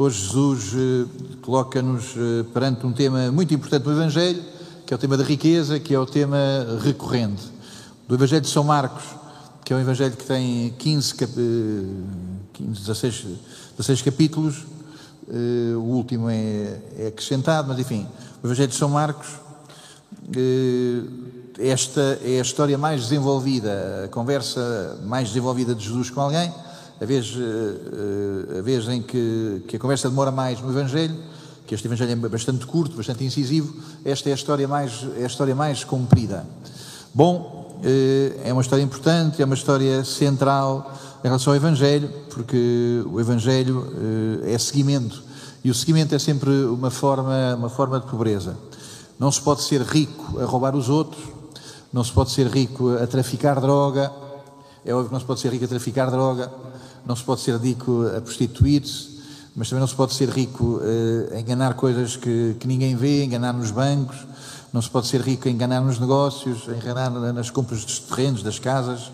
Hoje Jesus eh, coloca-nos eh, perante um tema muito importante do Evangelho, que é o tema da riqueza, que é o tema recorrente. Do Evangelho de São Marcos, que é um Evangelho que tem 15, 15 16, 16 capítulos, eh, o último é, é acrescentado, mas enfim, o Evangelho de São Marcos, esta é a história mais desenvolvida, a conversa mais desenvolvida de Jesus com alguém, a vez, eh, eh, a vez em que, que a conversa demora mais no Evangelho, que este Evangelho é bastante curto, bastante incisivo, esta é a história mais, é a história mais comprida. Bom, eh, é uma história importante, é uma história central em relação ao Evangelho, porque o Evangelho é seguimento, e o seguimento é sempre uma forma, uma forma de pobreza. Não se pode ser rico a roubar os outros, não se pode ser rico a traficar droga, é óbvio que não se pode ser rico a traficar droga, não se pode ser rico a prostituir-se, mas também não se pode ser rico uh, a enganar coisas que, que, ninguém vê, enganar nos bancos, não se pode ser rico a enganar nos negócios, a enganar nas compras dos terrenos, das casas,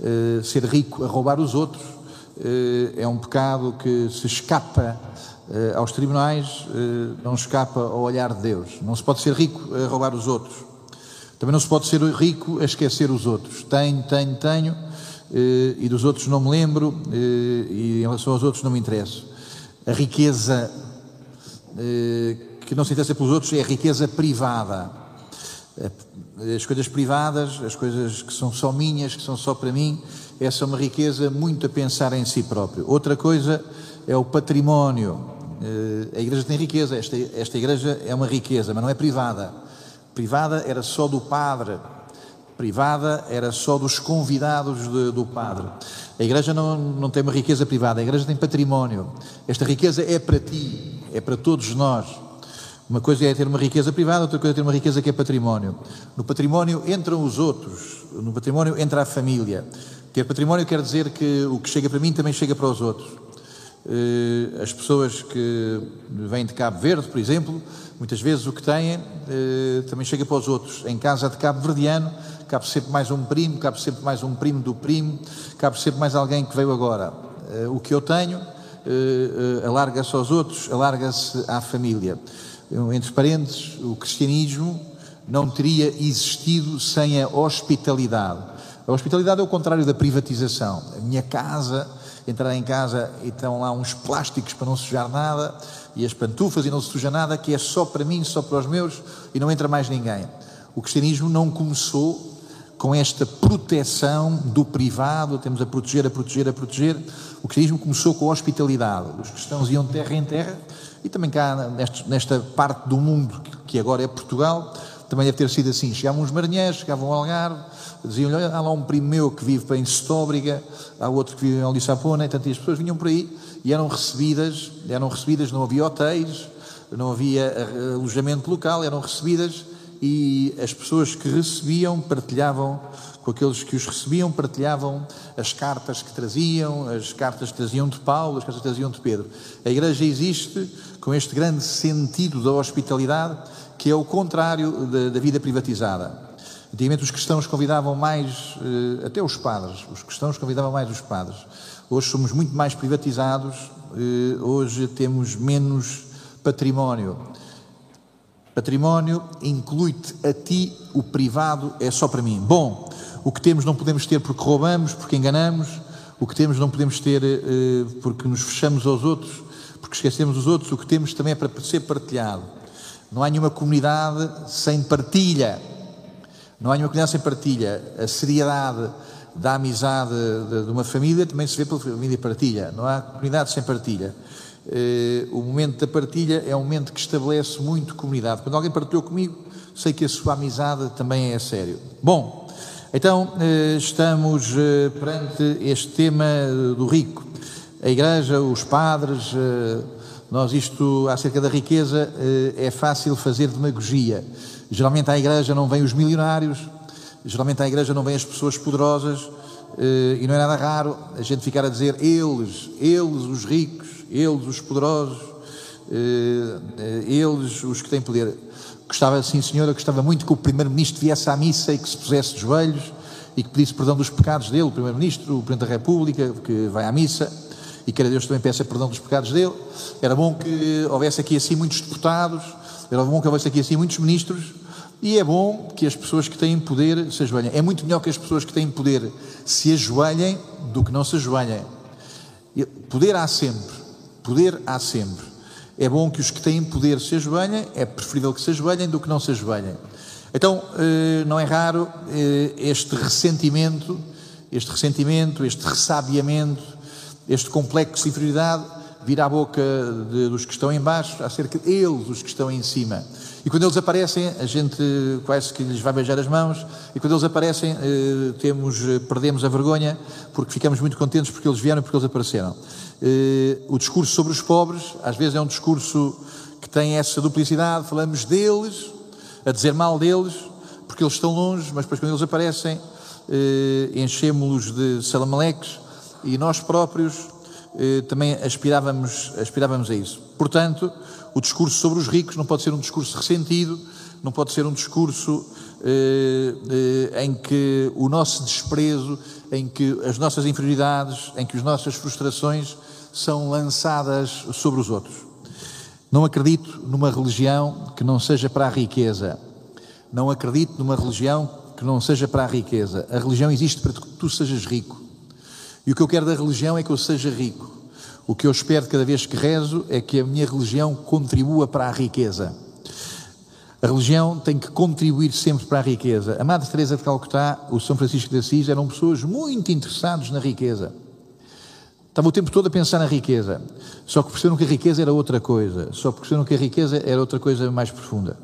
uh, ser rico a roubar os outros uh, é um pecado que se escapa aos tribunais, não escapa ao olhar de Deus. Não se pode ser rico a roubar os outros. Também não se pode ser rico a esquecer os outros. Tenho, tenho, tenho eh, e dos outros não me lembro, eh, e em relação aos outros não me interesso. A riqueza eh, que não se interessa pelos outros é a riqueza privada. As coisas privadas, as coisas que são só minhas, que são só para mim, essa é uma riqueza muito a pensar em si próprio. Outra coisa é o património. A igreja tem riqueza, esta, esta igreja é uma riqueza, mas não é privada. Privada era só do padre, privada era só dos convidados de, do padre. A igreja não, não tem uma riqueza privada, a igreja tem património. Esta riqueza é para ti, é para todos nós. Uma coisa é ter uma riqueza privada, outra coisa é ter uma riqueza que é património. No património entram os outros, no património entra a família. Ter património quer dizer que o que chega para mim também chega para os outros. Eh, as pessoas que vêm de Cabo Verde, por exemplo, muitas vezes o que têm eh, também chega para os outros. Em casa de Cabo Verdeano, cabe sempre mais um primo, cabe sempre mais um primo do primo, cabe sempre mais alguém que veio agora. Uh, o que eu tenho uh, uh, alarga-se aos outros, alarga-se à família. Entre parênteses, o cristianismo não teria existido sem a hospitalidade. A hospitalidade é o contrário da privatização. A minha casa, entrar em casa e estão lá uns plásticos para não sujar nada, e as pantufas e não se suja nada, que é só para mim, só para os meus, e não entra mais ninguém. O cristianismo não começou com esta proteção do privado, temos a proteger, a proteger, a proteger. O cristianismo começou com a hospitalidade. Os cristãos iam de terra em terra e também cá nesta parte do mundo que agora é Portugal, também deve ter sido assim. Chegavam uns marinheiros, chegavam ao Algarve, diziam olha, há lá um primo meu que vive em Setóbriga, há outro que vive em Alissapona, e tantas pessoas vinham por aí e eram recebidas, eram recebidas, não havia hotéis, não havia eh, alojamento local, eram recebidas e as pessoas que recebiam partilhavam com aqueles que os recebiam, partilhavam as cartas que traziam, as cartas que traziam de Paulo, as cartas que traziam de Pedro. A igreja existe com este grande sentido da hospitalidade, que é o contrário da, da vida privatizada. Antigamente os cristãos convidavam mais, eh, até os padres, os cristãos convidavam mais os padres. Hoje somos muito mais privatizados, eh, hoje temos menos património. Património inclui-te a ti, o privado é só para mim. Bom, o que temos não podemos ter porque roubamos, porque enganamos, o que temos não podemos ter eh, porque nos fechamos aos outros, porque esquecemos os outros, o que temos também é para ser partilhado. Não há nenhuma comunidade sem partilha. Não há nenhuma comunidade sem partilha. A seriedade da amizade de, uma família também se vê pela família partilha. Não há comunidade sem partilha. Uh, o momento da partilha é um momento que estabelece muito comunidade. Quando alguém partilhou comigo, sei que a sua amizade também é sério. Bom, então uh, estamos uh, perante este tema do rico. A igreja, os padres, nós isto acerca da riqueza é fácil fazer demagogia. Geralmente à igreja não vêm os milionários, geralmente à igreja não vêm as pessoas poderosas, e não é nada raro a gente ficar a dizer eles, eles, os ricos, eles, os poderosos, eh, eh, eles, os que têm poder. Gostava, sim, senhora, gostava muito que o Primeiro-Ministro viesse à missa e que se pusesse de joelhos e que pedisse perdão dos pecados dele, o Primeiro-Ministro, o Presidente da República, que vai à missa, e queira Deus também peça perdão dos pecados dele. Era bom que houvesse aqui assim muitos deputados, era bom que houvesse aqui assim muitos ministros, e é bom que as pessoas que têm poder se ajoelhem. É muito melhor que as pessoas que têm poder se ajoelhem do que não se ajoelhem. Poder há sempre, poder há sempre. É bom que os que têm poder se ajoelhem, é preferível que se ajoelhem do que não se ajoelhem. Então, eh, não é raro eh, este ressentimento, este ressentimento, este ressabiamento, este complexo de inferioridade vir à boca de, dos que estão em baixo, acerca deles, os que estão em cima. E quando eles aparecem, a gente quase que lhes vai beijar as mãos, e quando eles aparecem, eh, temos, perdemos a vergonha, porque ficamos muito contentes porque eles vieram porque eles apareceram. Eh, o discurso sobre os pobres, às vezes é um discurso que tem essa duplicidade, falamos deles, a dizer mal deles, porque eles estão longe, mas depois quando eles aparecem, eh, enchemos-los de salamaleques e nós próprios eh, também aspirávamos, aspirávamos a isso. Portanto, o discurso sobre os ricos não pode ser um discurso ressentido, não pode ser um discurso eh, eh, em que o nosso desprezo, em que as nossas inferioridades, em que as nossas frustrações são lançadas sobre os outros. Não acredito numa religião que não seja para a riqueza. Não acredito numa religião que não seja para a riqueza. A religião existe para que tu sejas rico. E o que eu quero da religião é que eu seja rico. O que eu espero cada vez que rezo é que a minha religião contribua para a riqueza. A religião tem que contribuir sempre para a riqueza. A Madre Teresa de Calcutá, o São Francisco de Assis eram pessoas muito interessados na riqueza. Estava o tempo todo a pensar na riqueza. Só que perceberam que a riqueza era outra coisa. Só perceberam que a riqueza era outra coisa mais profunda.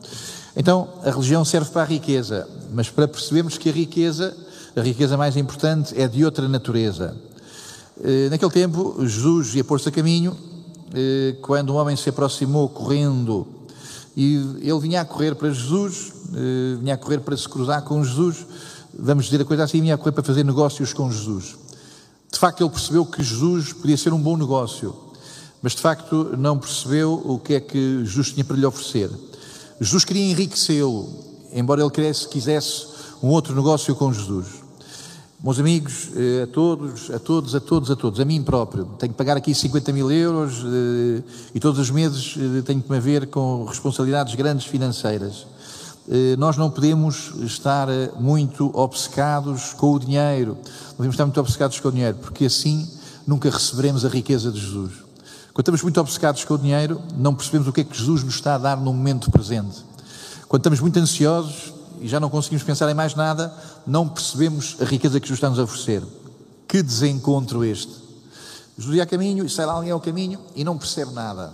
Então, a religião serve para a riqueza, mas para percebermos que a riqueza, a riqueza mais importante, é de outra natureza. Eh, naquele tempo, Jesus ia pôr-se a caminho, eh, quando um homem se aproximou correndo, e ele vinha a correr para Jesus, eh, vinha a correr para se cruzar com Jesus, vamos dizer a coisa assim, vinha a correr para fazer negócios com Jesus. De facto, ele percebeu que Jesus podia ser um bom negócio, mas de facto não percebeu o que é que Jesus tinha para lhe oferecer. Jesus queria enriquecê-lo, embora ele quisesse, quisesse um outro negócio com Jesus. Meus amigos, eh, a todos, a todos, a todos, a todos, a mim próprio, tenho que pagar aqui 50 mil euros eh, e todos os meses eh, tenho que me ver com responsabilidades grandes financeiras. Nós não podemos estar muito obcecados com o dinheiro, não podemos estar muito obcecados com o dinheiro, porque assim nunca receberemos a riqueza de Jesus. Quando estamos muito obcecados com o dinheiro, não percebemos o que é que Jesus nos está a dar no momento presente. Quando estamos muito ansiosos e já não conseguimos pensar em mais nada, não percebemos a riqueza que Jesus está nos a oferecer. Que desencontro este! Jesus ia a caminho e sai lá alguém ao caminho e não percebe nada.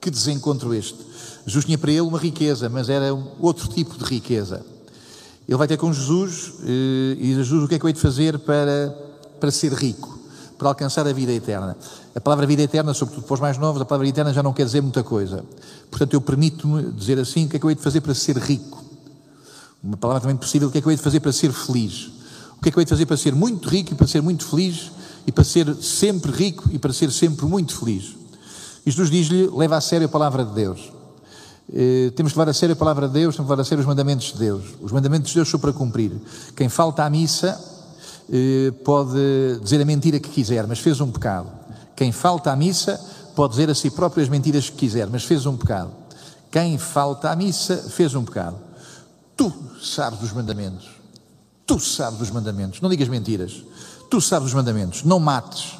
Que desencontro este! Jesus tinha para ele uma riqueza, mas era outro tipo de riqueza. Ele vai ter com Jesus eh, e diz Jesus o que é que eu hei de fazer para, para ser rico, para alcançar a vida eterna. A palavra vida eterna, sobretudo para os mais novos, a palavra eterna já não quer dizer muita coisa. Portanto, eu permito-me dizer assim, o que é que eu hei de fazer para ser rico? Uma palavra também possível, o que é que eu hei de fazer para ser feliz? O que é que eu hei de fazer para ser muito rico e para ser muito feliz e para ser sempre rico e para ser sempre muito feliz? E Jesus diz-lhe, leva a sério a palavra de Deus. Eh, temos que levar a sério a palavra de Deus, temos que levar a sério os mandamentos de Deus. Os mandamentos de Deus são para cumprir. Quem falta à missa eh, pode dizer a mentira que quiser, mas fez um pecado. Quem falta à missa pode dizer a si próprio as mentiras que quiser, mas fez um pecado. Quem falta à missa fez um pecado. Tu sabes os mandamentos. Tu sabes os mandamentos. Não digas mentiras. Tu sabes os mandamentos. Não mates.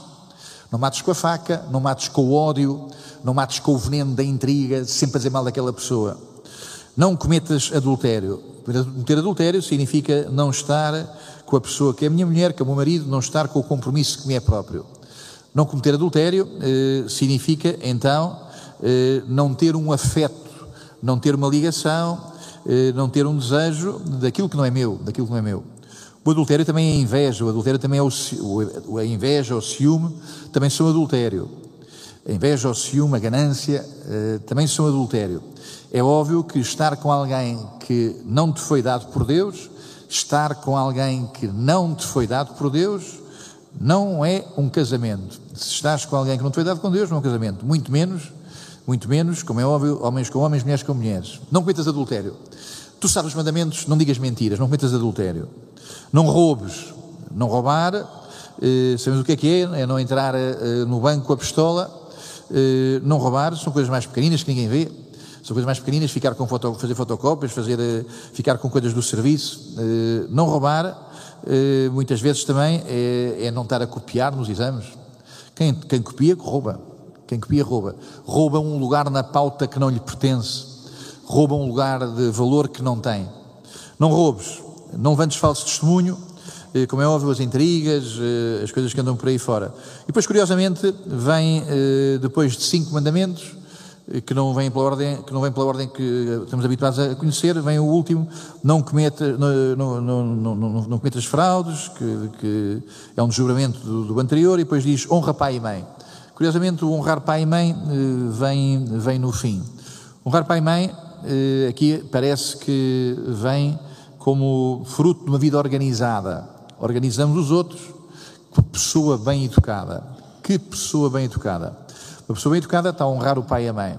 Não mates com a faca, não mates com o ódio, não mates com o veneno da intriga, sempre fazer mal daquela pessoa. Não cometas adultério. Cometer adultério significa não estar com a pessoa que é a minha mulher, que é o meu marido, não estar com o compromisso que me é próprio. Não cometer adultério eh, significa, então, eh, não ter um afeto, não ter uma ligação, eh, não ter um desejo daquilo que não é meu, daquilo que não é meu. O adultério também é inveja, o adultério também é o, a inveja, o ciúme, também são adultério. A inveja, o ciúme, a ganância, eh, também são adultério. É óbvio que estar com alguém que não te foi dado por Deus, estar com alguém que não te foi dado por Deus, não é um casamento. Se estás com alguém que não te foi dado com Deus, não é um casamento. Muito menos, muito menos, como é óbvio, homens com homens, mulheres com mulheres. Não cometas adultério. Tu sabes os mandamentos, não digas mentiras, não cometas adultério. Não roubes. Não roubar eh, sabemos o que é que é, é não entrar eh, no banco com a pistola, eh, não roubar, são coisas mais pequeninas que ninguém vê, são coisas mais pequeninas, ficar com foto, fazer fotocópias, fazer, ficar com coisas do serviço, não roubar, muitas vezes também é, é, não estar a copiar nos exames. Quem, quem copia, rouba. Quem copia, rouba. Rouba um lugar na pauta que não lhe pertence. Rouba um lugar de valor que não tem. Não roubes, não levantes falso testemunho, eh, como é óbvio, as intrigas, eh, as coisas que andam por aí fora. E depois, curiosamente, vem, eh, depois de cinco mandamentos, que não vem pela ordem que não vem pela ordem que estamos habituados a conhecer vem o último não cometa não, não, não, não, cometas fraudes que, que, é um desjuramento do, do, anterior e depois diz honra pai e mãe curiosamente o honrar pai e mãe vem vem no fim honrar pai e mãe aqui parece que vem como fruto de uma vida organizada organizamos os outros. Que pessoa bem educada. Que pessoa bem educada. Uma pessoa bem educada está a honrar o pai e a mãe.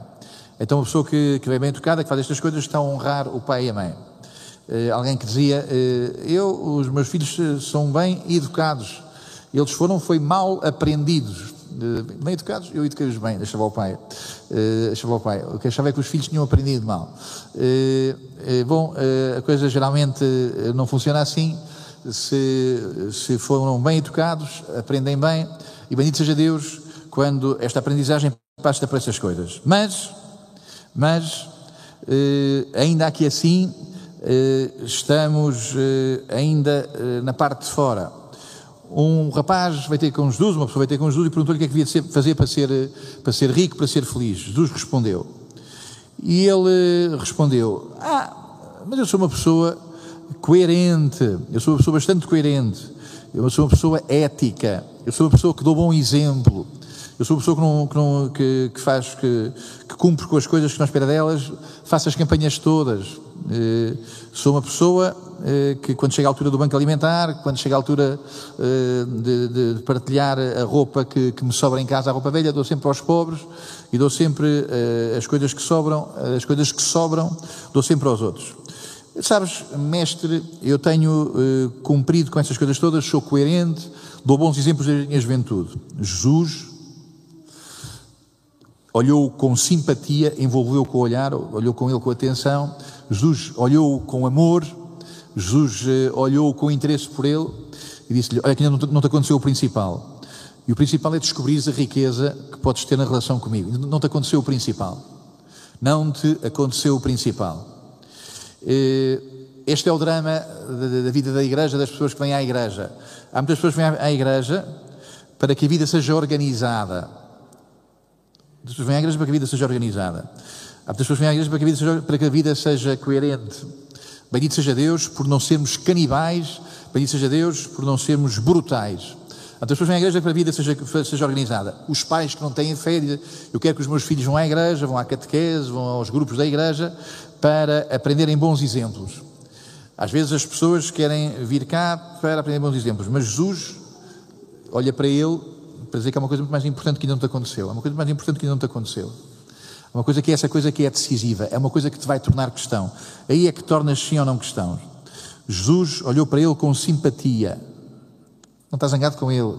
Então, uma pessoa que, que é bem educada, que faz estas coisas, está a honrar o pai e a mãe. Uh, alguém que dizia: uh, Eu, os meus filhos eh, são bem educados. Eles foram, foi mal aprendidos. Uh, bem educados, eu eduquei-os bem, deixava o pai. deixava o pai. O que achava é que os filhos tinham aprendido mal. bom, a coisa geralmente não funciona assim se, se foram bem educados, aprendem bem, e bendito seja Deus quando esta aprendizagem passa para essas coisas. Mas, mas, ainda aqui assim, estamos ainda na parte de fora. Um rapaz vai ter com Jesus, uma pessoa vai ter com Jesus e perguntou-lhe o que é que devia fazer para ser, para ser rico, para ser feliz. Jesus respondeu. E ele respondeu: Ah, mas eu sou uma pessoa coerente, eu sou uma pessoa bastante coerente, eu sou uma pessoa ética, eu sou uma pessoa que dou bom exemplo, eu sou uma pessoa que, não, que, não, que, que faz, que, que, cumpre com as coisas que não espera delas, faço as campanhas todas. Eh, sou uma pessoa eh, que, quando chega a altura do banco alimentar, quando chega a altura eh, de, de, partilhar a roupa que, que, me sobra em casa, a roupa velha, dou sempre aos pobres e dou sempre as coisas que sobram, as coisas que sobram, dou sempre aos outros. Sabes, mestre, eu tenho cumprido com essas coisas todas, sou coerente, dou bons exemplos da minha juventude. Jesus olhou com simpatia, envolveu com o olhar, olhou com ele com atenção. Jesus olhou com amor, Jesus uh, olhou com interesse por ele e disse-lhe: Olha, que ainda não te aconteceu o principal. E o principal é descobrir a riqueza que podes ter na relação comigo. Não te aconteceu o principal. Não te aconteceu o principal. Eh, este é o drama da vida da igreja, das pessoas que vêm à igreja. Há muitas pessoas que vêm à igreja para que a vida seja organizada. As pessoas vêm à igreja para que a vida seja organizada. Há pessoas que vêm à igreja para que a vida seja, para que a vida seja coerente. Bendito seja Deus por não sermos canibais, bendito seja Deus por não sermos brutais. As pessoas vêm à igreja para que a vida seja, seja organizada. Os pais que não têm fé eu quero que os meus filhos vão à igreja, vão à catequese, vão aos grupos da igreja, para aprenderem bons exemplos. Às vezes as pessoas querem vir cá para aprender bons exemplos, mas Jesus olha para ele para dizer que há uma coisa muito mais importante que ainda não te aconteceu. Há uma coisa mais importante que ainda não te aconteceu. Há uma coisa que é essa coisa que é decisiva, é uma coisa que te vai tornar questão. Aí é que tornas sim ou não questão. Jesus olhou para ele com simpatia. Não está zangado com ele.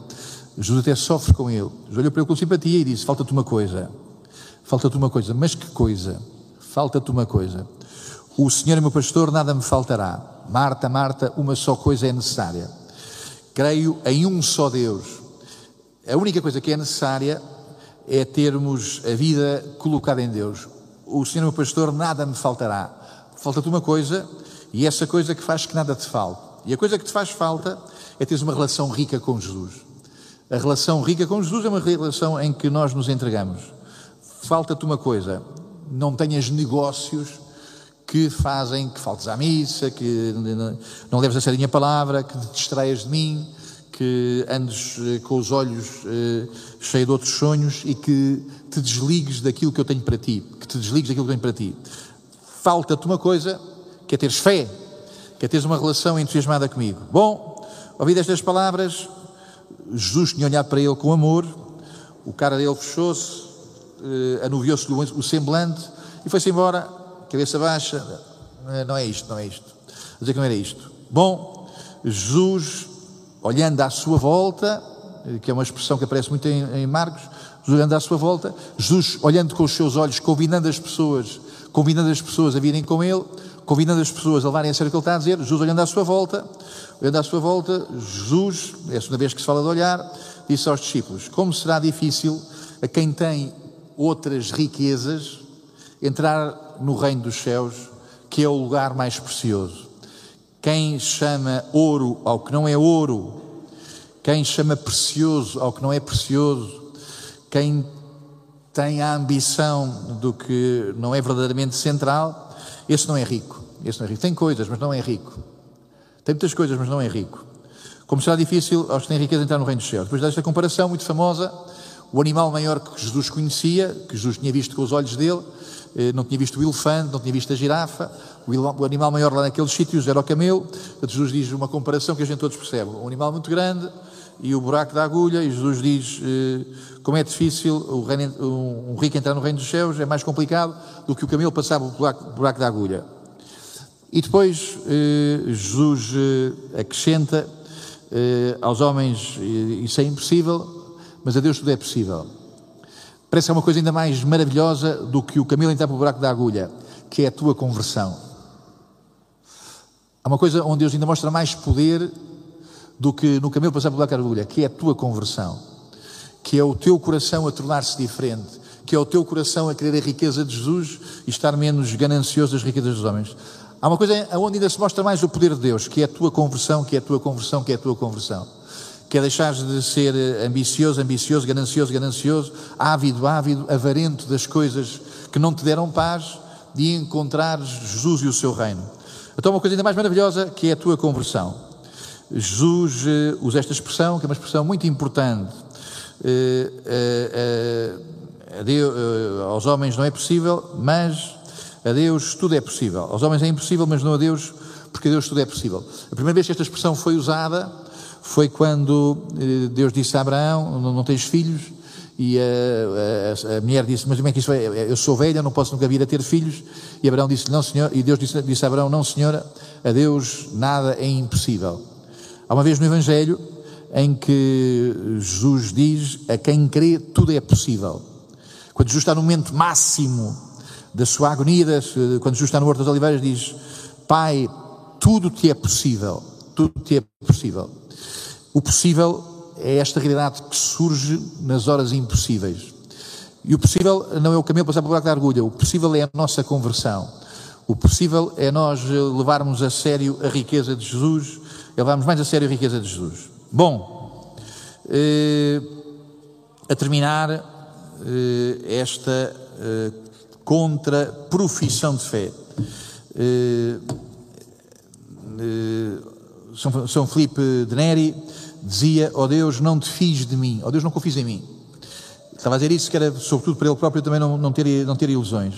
Jesus até sofre com ele. Jesus olhou para ele com simpatia e disse: Falta-te uma coisa. Falta-te uma coisa. Mas que coisa? Falta-te uma coisa. O Senhor é meu pastor, nada me faltará. Marta, Marta, uma só coisa é necessária. Creio em um só Deus. A única coisa que é necessária é termos a vida colocada em Deus. O Senhor meu pastor, nada me faltará. Falta-te uma coisa, e essa coisa que faz que nada te falte. E a coisa que te faz falta é teres uma relação rica com Jesus. A relação rica com Jesus é uma relação em que nós nos entregamos. Falta-te uma coisa, não tenhas negócios que fazem que faltes à missa, que não leves a sério a minha palavra, que te distraias de mim, que andes eh, com os olhos eh, cheios de outros sonhos e que te desligues daquilo que eu tenho para ti, que te desligues daquilo que eu tenho para ti. Falta-te uma coisa, que é teres fé, que é teres uma relação entusiasmada comigo. Bom, ouvido estas palavras, Jesus tinha olhado para ele com amor, o cara dele fechou-se, eh, anuviou-se o semblante e foi-se embora, cabeça baixa. Não é isto, não é isto. Vou dizer que não era isto. Bom, Jesus olhando à sua volta, que é uma expressão que aparece muito em, em Marcos, olhando à sua volta, Jesus olhando com os seus olhos, convidando as pessoas, convidando as pessoas a virem com ele, convidando as pessoas a levarem a sério o que ele está a dizer, Jesus olhando à sua volta, olhando à sua volta, Jesus, é a segunda vez que se fala de olhar, disse aos discípulos: Como será difícil a quem tem outras riquezas entrar no reino dos céus, que é o lugar mais precioso. Quem chama ouro ao que não é ouro, quem chama precioso ao que não é precioso, quem tem a ambição do que não é verdadeiramente central, esse não é rico. Esse não é rico. Tem coisas, mas não é rico. Tem muitas coisas, mas não é rico. Como será difícil aos que têm riqueza entrar no reino dos céus. Depois desta comparação muito famosa, o animal maior que Jesus conhecia, que Jesus tinha visto com os olhos dele, eh, não tinha visto o elefante, não tinha visto a girafa, o animal maior lá naqueles sítios era o camelo. Jesus diz uma comparação que a gente todos percebe. Um animal muito grande e o buraco da agulha, e Jesus diz eh, como é difícil reino, um rico entrar no reino dos céus, é mais complicado do que o camelo passar o buraco, buraco da agulha. E depois eh, Jesus acrescenta aos homens isso é impossível, mas a Deus tudo é possível. Parece que é uma coisa ainda mais maravilhosa do que o camelo entrar para o buraco da agulha, que é a tua conversão. Há uma coisa onde Deus ainda mostra mais poder do que no camelo passar pelo buraco da agulha, que é a tua conversão. Que é o teu coração a tornar-se diferente. Que é o teu coração a querer a riqueza de Jesus e estar menos ganancioso das riquezas dos homens. Há uma coisa onde ainda se mostra mais o poder de Deus, que é a tua conversão, que é a tua conversão, que é a tua conversão que é deixar de ser ambicioso, ambicioso, ganancioso, ganancioso, ávido, ávido, avarento das coisas que não te deram paz, de encontrar Jesus e o seu reino. Então, uma coisa ainda mais maravilhosa que é a tua conversão. Jesus uh, usa esta expressão, que é uma expressão muito importante. Uh, a Deus, aos homens não é possível, mas a Deus tudo é possível. Aos homens é impossível, mas não a Deus, porque a Deus tudo é possível. A primeira vez que esta expressão foi usada foi quando eh, Deus disse a Abraão: Não, tens filhos? E a, a, a, mulher disse: Mas como é que isso é? Eu sou velha, não posso nunca vir a ter filhos. E Abraão disse: Não, senhor. E Deus disse, disse a Abraão: Não, senhora, a Deus nada é impossível. Há uma vez no Evangelho em que Jesus diz: A quem crê, tudo é possível. Quando Jesus está no momento máximo da sua agonia, quando Jesus está no Horto das Oliveiras, diz: Pai, tudo te é possível. Tudo te é possível. O possível é esta realidade que surge nas horas impossíveis. E o possível não é o caminho passar pelo buraco da agulha, o possível é a nossa conversão. O possível é nós levarmos a sério a riqueza de Jesus, levarmos mais a sério a riqueza de Jesus. Bom, eh, a terminar eh, esta eh, contra-profissão de fé. Eh, eh, São, São Filipe de Neri dizia: Ó oh Deus, não te fiz de mim, ó oh Deus, não confies em mim. Estava a dizer isso, que era sobretudo para ele próprio também não, não, ter, não ter ilusões.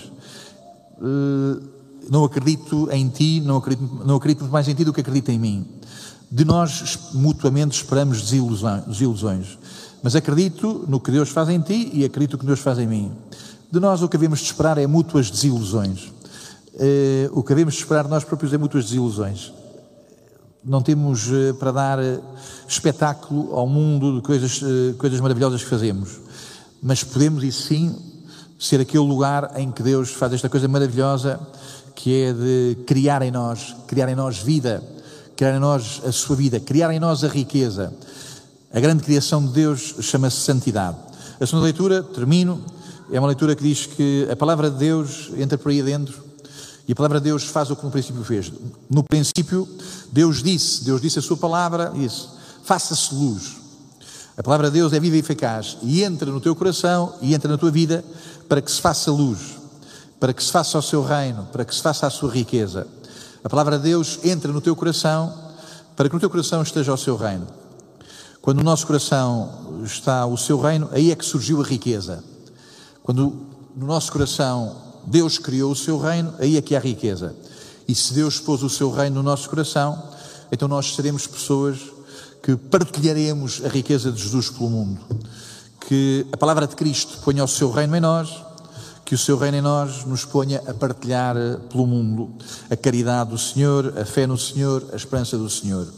Uh, não acredito em ti, não acredito, não acredito mais em ti do que acredito em mim. De nós mutuamente esperamos desilusões, mas acredito no que Deus faz em ti e acredito no que Deus faz em mim. De nós o que havemos de esperar é mútuas desilusões. Uh, o que havemos de esperar nós próprios é mútuas desilusões. Não temos uh, para dar espetáculo ao mundo de coisas, eh, coisas maravilhosas que fazemos. Mas podemos, e sim, ser aquele lugar em que Deus faz esta coisa maravilhosa que é de criar em nós, criar em nós vida, criar em nós a sua vida, criar em nós a riqueza. A grande criação de Deus chama-se santidade. A segunda leitura, termino, é uma leitura que diz que a palavra de Deus entra por aí dentro e a palavra de Deus faz o que no princípio fez. No princípio, Deus disse, Deus disse a sua palavra, disse, faça-se luz. A palavra de Deus é viva e eficaz e entra no teu coração e entra na tua vida para que se faça luz, para que se faça ao seu reino, para que se faça a sua riqueza. A palavra de Deus entra no teu coração para que no teu coração esteja o seu reino. Quando no nosso coração está o seu reino, aí é que surgiu a riqueza. Quando no nosso coração Deus criou o seu reino, aí é que há riqueza. E se Deus pôs o seu reino no nosso coração, então nós seremos pessoas que partilharemos a riqueza de Jesus pelo mundo. Que a palavra de Cristo ponha o seu reino em nós, que o seu reino em nós nos ponha a partilhar pelo mundo a caridade do Senhor, a fé no Senhor, a esperança do Senhor.